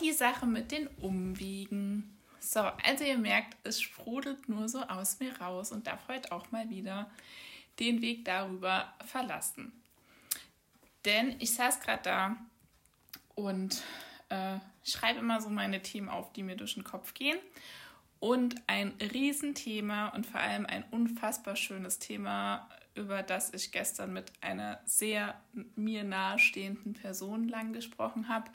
die Sache mit den Umwegen. So, also ihr merkt, es sprudelt nur so aus mir raus und darf heute auch mal wieder den Weg darüber verlassen. Denn ich saß gerade da und äh, schreibe immer so meine Themen auf, die mir durch den Kopf gehen. Und ein Riesenthema und vor allem ein unfassbar schönes Thema, über das ich gestern mit einer sehr mir nahestehenden Person lang gesprochen habe,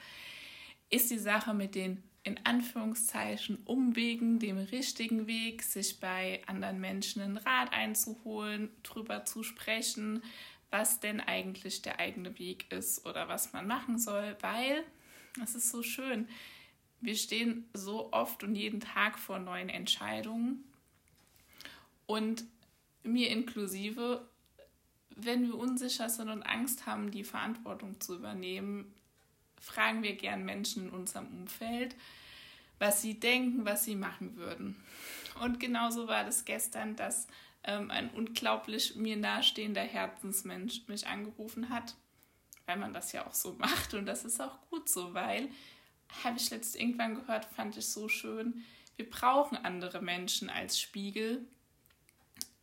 ist die Sache mit den in Anführungszeichen Umwegen, dem richtigen Weg, sich bei anderen Menschen einen Rat einzuholen, drüber zu sprechen, was denn eigentlich der eigene Weg ist oder was man machen soll, weil es ist so schön. Wir stehen so oft und jeden Tag vor neuen Entscheidungen und mir inklusive, wenn wir unsicher sind und Angst haben, die Verantwortung zu übernehmen, fragen wir gern Menschen in unserem Umfeld, was sie denken, was sie machen würden. Und genauso war das gestern, dass ähm, ein unglaublich mir nahestehender Herzensmensch mich angerufen hat, weil man das ja auch so macht und das ist auch gut so, weil, habe ich letztens irgendwann gehört, fand ich so schön, wir brauchen andere Menschen als Spiegel,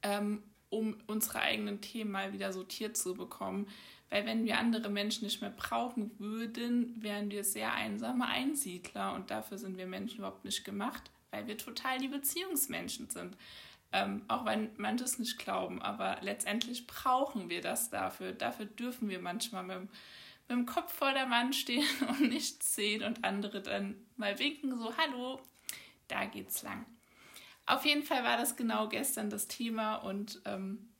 ähm, um unsere eigenen Themen mal wieder sortiert zu bekommen. Weil wenn wir andere Menschen nicht mehr brauchen würden, wären wir sehr einsame Einsiedler und dafür sind wir Menschen überhaupt nicht gemacht, weil wir total die Beziehungsmenschen sind. Ähm, auch wenn manche es nicht glauben, aber letztendlich brauchen wir das dafür. Dafür dürfen wir manchmal mit, mit dem Kopf vor der Wand stehen und nichts sehen und andere dann mal winken, so, hallo, da geht's lang. Auf jeden Fall war das genau gestern das Thema und ähm,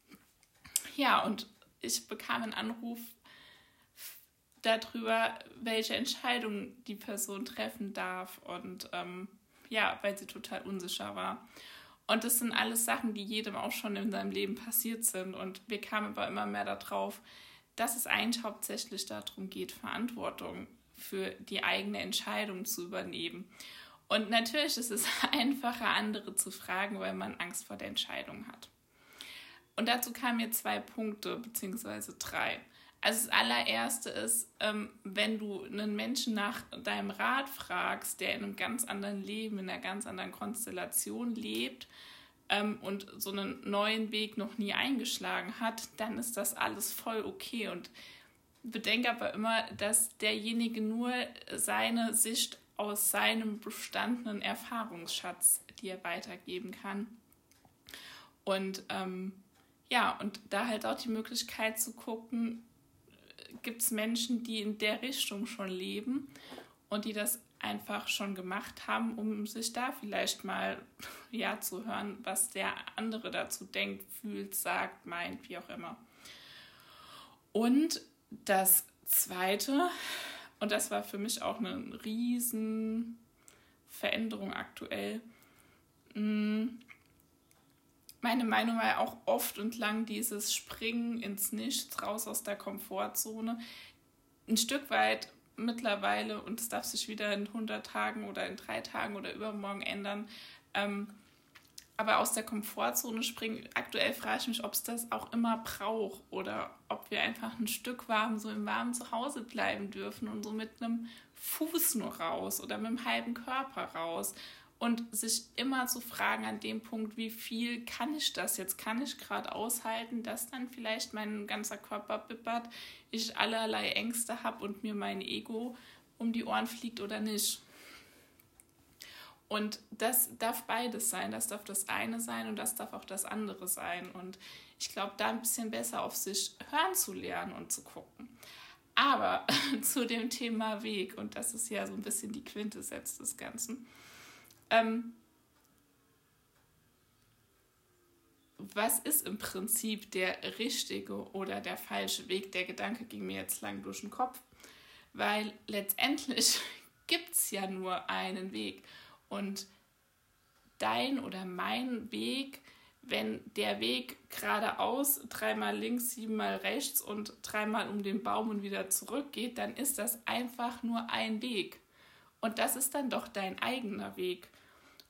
ja, und ich bekam einen Anruf darüber, welche Entscheidung die Person treffen darf und ähm, ja, weil sie total unsicher war. Und das sind alles Sachen, die jedem auch schon in seinem Leben passiert sind. Und wir kamen aber immer mehr darauf, dass es eigentlich hauptsächlich darum geht, Verantwortung für die eigene Entscheidung zu übernehmen. Und natürlich ist es einfacher, andere zu fragen, weil man Angst vor der Entscheidung hat. Und dazu kamen mir zwei Punkte, beziehungsweise drei. Also das allererste ist, ähm, wenn du einen Menschen nach deinem Rat fragst, der in einem ganz anderen Leben, in einer ganz anderen Konstellation lebt ähm, und so einen neuen Weg noch nie eingeschlagen hat, dann ist das alles voll okay. Und bedenke aber immer, dass derjenige nur seine Sicht aus seinem bestandenen Erfahrungsschatz dir weitergeben kann. Und ähm, ja, und da halt auch die Möglichkeit zu gucken, gibt es Menschen, die in der Richtung schon leben und die das einfach schon gemacht haben, um sich da vielleicht mal ja zu hören, was der andere dazu denkt, fühlt, sagt, meint, wie auch immer. Und das zweite, und das war für mich auch eine riesen Veränderung aktuell, mm, meine Meinung war ja auch oft und lang dieses Springen ins Nichts, raus aus der Komfortzone. Ein Stück weit mittlerweile, und es darf sich wieder in 100 Tagen oder in drei Tagen oder übermorgen ändern, ähm, aber aus der Komfortzone springen. Aktuell frage ich mich, ob es das auch immer braucht oder ob wir einfach ein Stück warm, so im warmen Zuhause bleiben dürfen und so mit einem Fuß nur raus oder mit einem halben Körper raus und sich immer zu fragen an dem Punkt, wie viel kann ich das jetzt? Kann ich gerade aushalten, dass dann vielleicht mein ganzer Körper bippert, ich allerlei Ängste habe und mir mein Ego um die Ohren fliegt oder nicht? Und das darf beides sein. Das darf das eine sein und das darf auch das andere sein. Und ich glaube, da ein bisschen besser auf sich hören zu lernen und zu gucken. Aber zu dem Thema Weg, und das ist ja so ein bisschen die Quintessenz des Ganzen ähm, was ist im Prinzip der richtige oder der falsche Weg? Der Gedanke ging mir jetzt lang durch den Kopf, weil letztendlich gibt es ja nur einen Weg. Und dein oder mein Weg, wenn der Weg geradeaus, dreimal links, siebenmal rechts und dreimal um den Baum und wieder zurückgeht, dann ist das einfach nur ein Weg. Und das ist dann doch dein eigener Weg.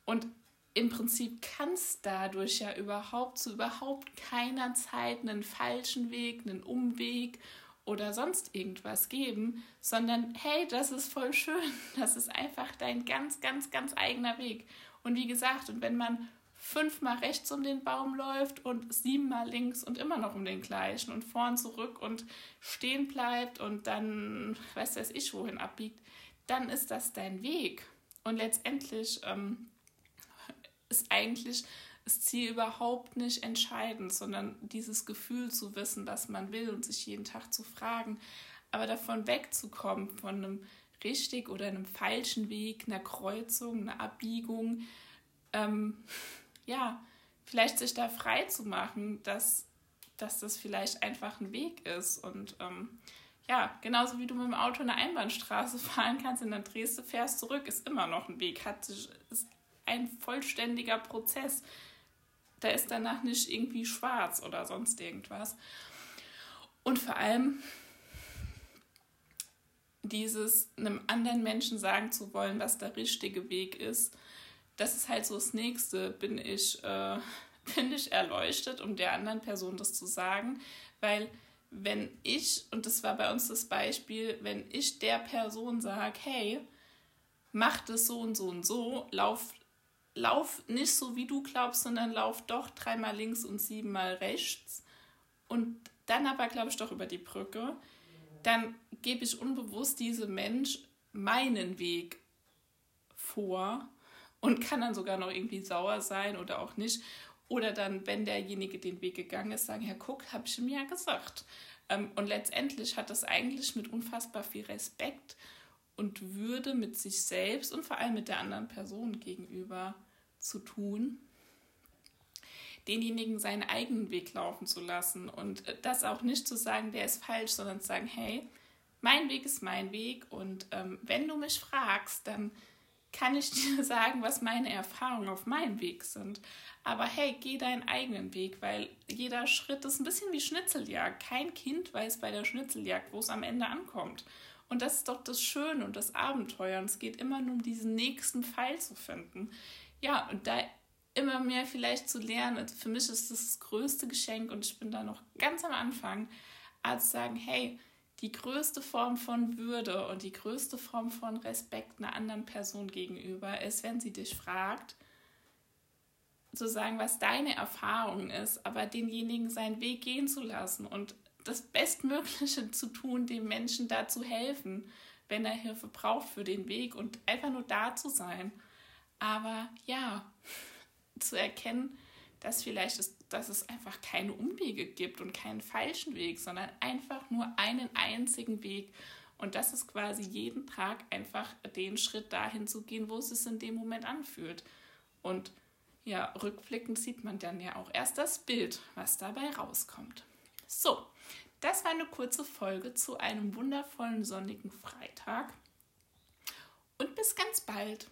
Und im Prinzip kann es dadurch ja überhaupt zu überhaupt keiner Zeit einen falschen Weg, einen Umweg oder sonst irgendwas geben, sondern hey, das ist voll schön. Das ist einfach dein ganz, ganz, ganz eigener Weg. Und wie gesagt, und wenn man fünfmal rechts um den Baum läuft und siebenmal links und immer noch um den gleichen und vorn zurück und stehen bleibt und dann weiß weiß ich wohin abbiegt, dann ist das dein Weg. Und letztendlich ähm, ist eigentlich das Ziel überhaupt nicht entscheidend, sondern dieses Gefühl zu wissen, dass man will und sich jeden Tag zu fragen, aber davon wegzukommen, von einem richtig oder einem falschen Weg, einer Kreuzung, einer Abbiegung, ähm, ja, vielleicht sich da frei zu machen, dass, dass das vielleicht einfach ein Weg ist. Und ähm, ja, genauso wie du mit dem Auto eine Einbahnstraße fahren kannst und dann drehst du, fährst zurück, ist immer noch ein Weg, hat, ist ein vollständiger Prozess. Da ist danach nicht irgendwie schwarz oder sonst irgendwas. Und vor allem dieses einem anderen Menschen sagen zu wollen, was der richtige Weg ist, das ist halt so das Nächste, bin ich, äh, bin ich erleuchtet, um der anderen Person das zu sagen, weil wenn ich, und das war bei uns das Beispiel, wenn ich der Person sage, hey, mach das so und so und so, lauf, lauf nicht so, wie du glaubst, sondern lauf doch dreimal links und siebenmal rechts und dann aber, glaube ich, doch über die Brücke, dann gebe ich unbewusst diesem Mensch meinen Weg vor und kann dann sogar noch irgendwie sauer sein oder auch nicht. Oder dann, wenn derjenige den Weg gegangen ist, sagen, ja, guck, habe ich ihm ja gesagt. Ähm, und letztendlich hat das eigentlich mit unfassbar viel Respekt und Würde mit sich selbst und vor allem mit der anderen Person gegenüber zu tun, denjenigen seinen eigenen Weg laufen zu lassen und das auch nicht zu sagen, der ist falsch, sondern zu sagen, hey, mein Weg ist mein Weg und ähm, wenn du mich fragst, dann kann ich dir sagen, was meine Erfahrungen auf meinem Weg sind. Aber hey, geh deinen eigenen Weg, weil jeder Schritt ist ein bisschen wie Schnitzeljagd. Kein Kind weiß bei der Schnitzeljagd, wo es am Ende ankommt. Und das ist doch das Schöne und das Abenteuer. Und es geht immer nur um diesen nächsten Pfeil zu finden. Ja, und da immer mehr vielleicht zu lernen. Für mich ist das das größte Geschenk und ich bin da noch ganz am Anfang, als sagen, hey, die größte Form von Würde und die größte Form von Respekt einer anderen Person gegenüber ist, wenn sie dich fragt, zu sagen, was deine Erfahrung ist, aber denjenigen seinen Weg gehen zu lassen und das Bestmögliche zu tun, dem Menschen da zu helfen, wenn er Hilfe braucht für den Weg und einfach nur da zu sein. Aber ja, zu erkennen, dass vielleicht es, dass es einfach keine Umwege gibt und keinen falschen Weg, sondern einfach nur einen einzigen Weg. Und das ist quasi jeden Tag einfach den Schritt dahin zu gehen, wo es sich in dem Moment anfühlt. Und ja, rückblickend sieht man dann ja auch erst das Bild, was dabei rauskommt. So, das war eine kurze Folge zu einem wundervollen sonnigen Freitag. Und bis ganz bald.